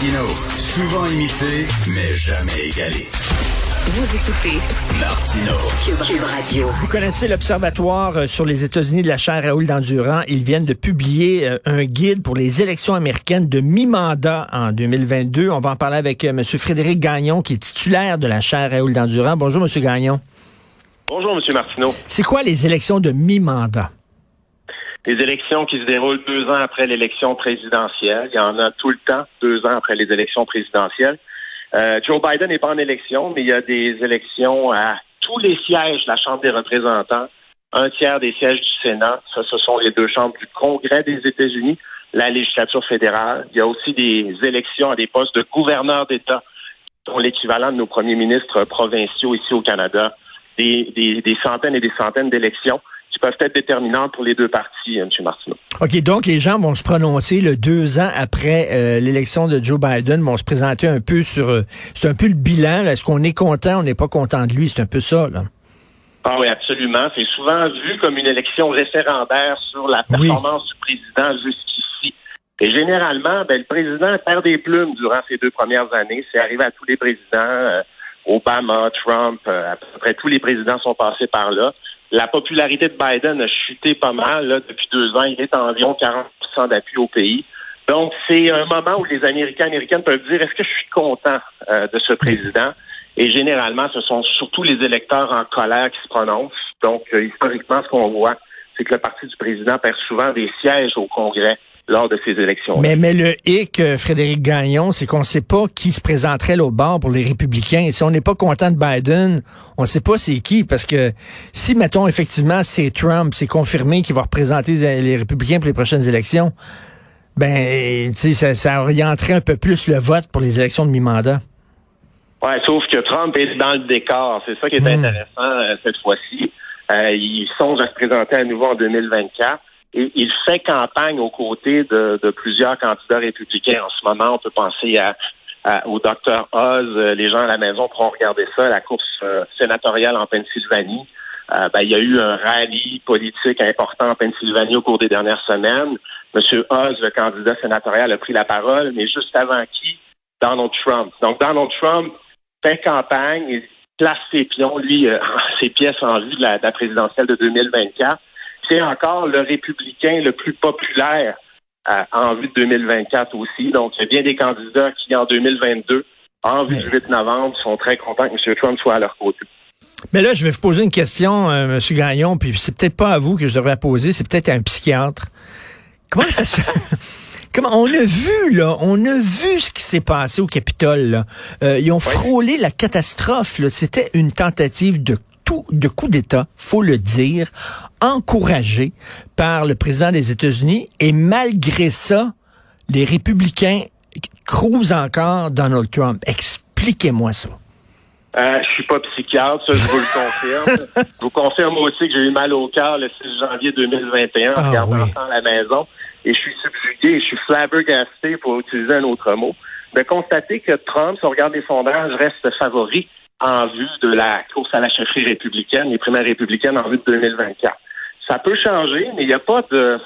Martino, souvent imité, mais jamais égalé. Vous écoutez Martino. Cube, Radio. Vous connaissez l'Observatoire euh, sur les États-Unis de la chaire Raoul Dandurand. Ils viennent de publier euh, un guide pour les élections américaines de mi-mandat en 2022. On va en parler avec euh, M. Frédéric Gagnon, qui est titulaire de la chaire Raoul Dandurand. Bonjour, M. Gagnon. Bonjour, M. Martineau. C'est quoi les élections de mi-mandat? Les élections qui se déroulent deux ans après l'élection présidentielle. Il y en a tout le temps, deux ans après les élections présidentielles. Euh, Joe Biden n'est pas en élection, mais il y a des élections à tous les sièges de la Chambre des représentants, un tiers des sièges du Sénat. Ça, ce sont les deux chambres du Congrès des États-Unis, la législature fédérale. Il y a aussi des élections à des postes de gouverneurs d'État, qui sont l'équivalent de nos premiers ministres provinciaux ici au Canada. Des, des, des centaines et des centaines d'élections peuvent être déterminantes pour les deux partis, M. Martineau. OK, donc les gens vont se prononcer le deux ans après euh, l'élection de Joe Biden, vont se présenter un peu sur... Euh, c'est un peu le bilan. Est-ce qu'on est content, on n'est pas content de lui? C'est un peu ça, là. Ah oui, absolument. C'est souvent vu comme une élection référendaire sur la performance du président jusqu'ici. Et généralement, ben, le président perd des plumes durant ces deux premières années. C'est arrivé à tous les présidents. Euh, Obama, Trump, à peu près tous les présidents sont passés par là. La popularité de Biden a chuté pas mal là, depuis deux ans. Il est à environ 40% d'appui au pays. Donc, c'est un moment où les Américains américaines peuvent dire est-ce que je suis content euh, de ce président? Et généralement, ce sont surtout les électeurs en colère qui se prononcent. Donc, euh, historiquement, ce qu'on voit, c'est que le parti du président perd souvent des sièges au Congrès lors de ces élections. Mais, mais le hic, euh, Frédéric Gagnon, c'est qu'on ne sait pas qui se présenterait l'autre bord pour les républicains. Et si on n'est pas content de Biden, on ne sait pas c'est qui, parce que si, mettons, effectivement, c'est Trump, c'est confirmé qu'il va représenter les républicains pour les prochaines élections, ben, tu sais, ça, ça orienterait un peu plus le vote pour les élections de mi-mandat. Ouais, sauf que Trump est dans le décor. C'est ça qui est hmm. intéressant euh, cette fois-ci. Euh, il songe à se présenter à nouveau en 2024. Il fait campagne aux côtés de, plusieurs candidats républicains. En ce moment, on peut penser à, au docteur Oz. Les gens à la maison pourront regarder ça, la course euh, sénatoriale en Pennsylvanie. Euh, ben, il y a eu un rallye politique important en Pennsylvanie au cours des dernières semaines. Monsieur Oz, le candidat sénatorial, a pris la parole, mais juste avant qui? Donald Trump. Donc, Donald Trump fait campagne, il place ses pions, lui, euh, ses pièces en vue de la présidentielle de 2024 c'est encore le républicain le plus populaire euh, en vue de 2024 aussi. Donc, il y a bien des candidats qui, en 2022, en vue du 8 novembre, sont très contents que M. Trump soit à leur côté. Mais là, je vais vous poser une question, euh, M. Gagnon, puis c'est peut-être pas à vous que je devrais poser, c'est peut-être à un psychiatre. Comment ça se fait? Comment on a vu là, on a vu ce qui s'est passé au Capitole. Là. Euh, ils ont frôlé la catastrophe. C'était une tentative de de coup d'État, faut le dire, encouragé par le président des États-Unis. Et malgré ça, les républicains crousent encore Donald Trump. Expliquez-moi ça. Euh, je suis pas psychiatre, ça je vous le confirme. je vous confirme aussi que j'ai eu mal au cœur le 6 janvier 2021 en ah regardant à la maison. Et je suis subjugué, je suis flabbergasté pour utiliser un autre mot, de constater que Trump, si on regarde les sondages, reste favori en vue de la course à la chefferie républicaine, les primaires républicaines en vue de 2024. Ça peut changer, mais il n'y a pas de...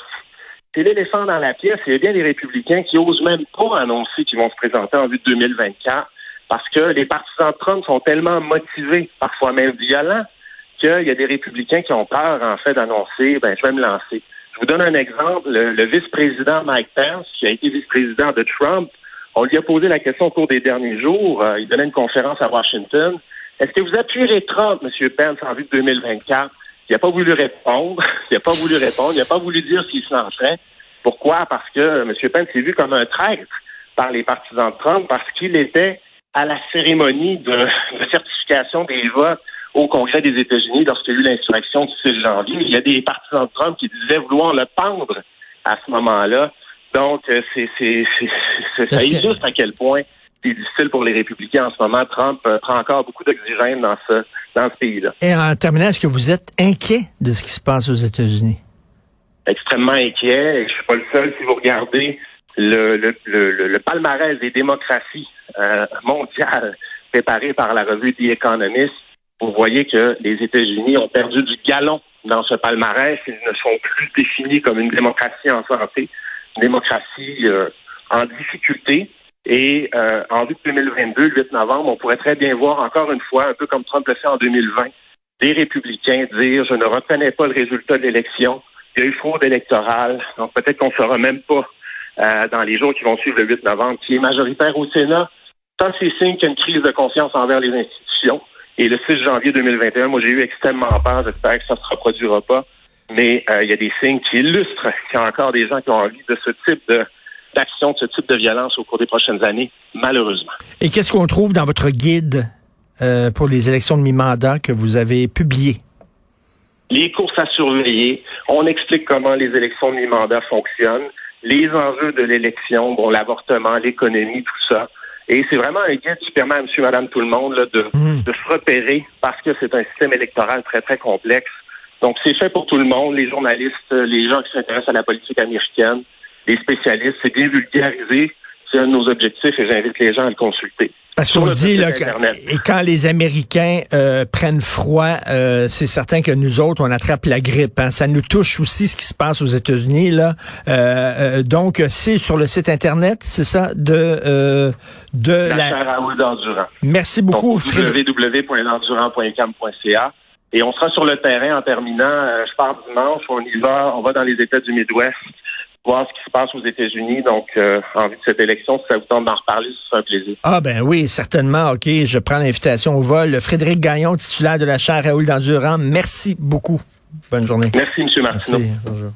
C'est l'éléphant dans la pièce. Il y a bien des républicains qui osent même pas annoncer qu'ils vont se présenter en vue de 2024 parce que les partisans de Trump sont tellement motivés, parfois même violents, qu'il y a des républicains qui ont peur, en fait, d'annoncer, ben, je vais me lancer. Je vous donne un exemple. Le, vice-président Mike Pence, qui a été vice-président de Trump, on lui a posé la question au cours des derniers jours. Euh, il donnait une conférence à Washington. Est-ce que vous appuierez Trump, M. Pence, en vue de 2024? Il n'a pas voulu répondre. Il n'a pas voulu répondre. Il n'a pas voulu dire s'il se lancerait. Pourquoi? Parce que M. Pence est vu comme un traître par les partisans de Trump parce qu'il était à la cérémonie de, certification des votes au Congrès des États-Unis lorsqu'il y a eu l'insurrection du 6 janvier. Il y a des partisans de Trump qui disaient vouloir le pendre à ce moment-là. Donc, c'est, c'est, c'est, ça illustre à quel point c'est difficile pour les républicains en ce moment. Trump prend encore beaucoup d'oxygène dans ce, dans ce pays-là. Et en terminant, est-ce que vous êtes inquiet de ce qui se passe aux États-Unis? Extrêmement inquiet. Et je suis pas le seul. Si vous regardez le, le, le, le palmarès des démocraties euh, mondiales préparé par la revue The Economist, vous voyez que les États-Unis ont perdu du galon dans ce palmarès. Ils ne sont plus définis comme une démocratie en santé, démocratie euh, en difficulté. Et euh, en de 2022, le 8 novembre, on pourrait très bien voir encore une fois, un peu comme Trump le fait en 2020, des républicains dire je ne reconnais pas le résultat de l'élection, il y a eu fraude électorale, donc peut-être qu'on ne saura même pas euh, dans les jours qui vont suivre le 8 novembre, qui est majoritaire au Sénat. Ça, c'est signe qu'il y a une crise de confiance envers les institutions. Et le 6 janvier 2021, moi, j'ai eu extrêmement peur. J'espère que ça ne se reproduira pas. Mais euh, il y a des signes qui illustrent qu'il y a encore des gens qui ont envie de ce type de d'action, de ce type de violence au cours des prochaines années, malheureusement. Et qu'est-ce qu'on trouve dans votre guide euh, pour les élections de mi-mandat que vous avez publié? Les courses à surveiller. On explique comment les élections de mi-mandat fonctionnent, les enjeux de l'élection, bon, l'avortement, l'économie, tout ça. Et c'est vraiment un guide qui permet à monsieur, madame, tout le monde là, de, hmm. de se repérer parce que c'est un système électoral très, très complexe. Donc, c'est fait pour tout le monde, les journalistes, les gens qui s'intéressent à la politique américaine, les spécialistes. C'est bien vulgarisé. C'est un de nos objectifs et j'invite les gens à le consulter. Parce qu'on dit là, que, et quand les Américains euh, prennent froid, euh, c'est certain que nous autres, on attrape la grippe. Hein. Ça nous touche aussi ce qui se passe aux États-Unis. là. Euh, donc, c'est sur le site Internet, c'est ça, de, de la... Merci beaucoup. www.endurant.cam.ca. Et on sera sur le terrain en terminant. je pars dimanche, on y va, on va dans les États du Midwest voir ce qui se passe aux États-Unis. Donc, euh, en vue de cette élection, si ça vous tente d'en reparler, ce sera un plaisir. Ah ben oui, certainement. OK, je prends l'invitation au vol. Frédéric Gagnon, titulaire de la chaire Raoul d'Endurant, merci beaucoup. Bonne journée. Merci, M. Martineau. Merci. Bonjour.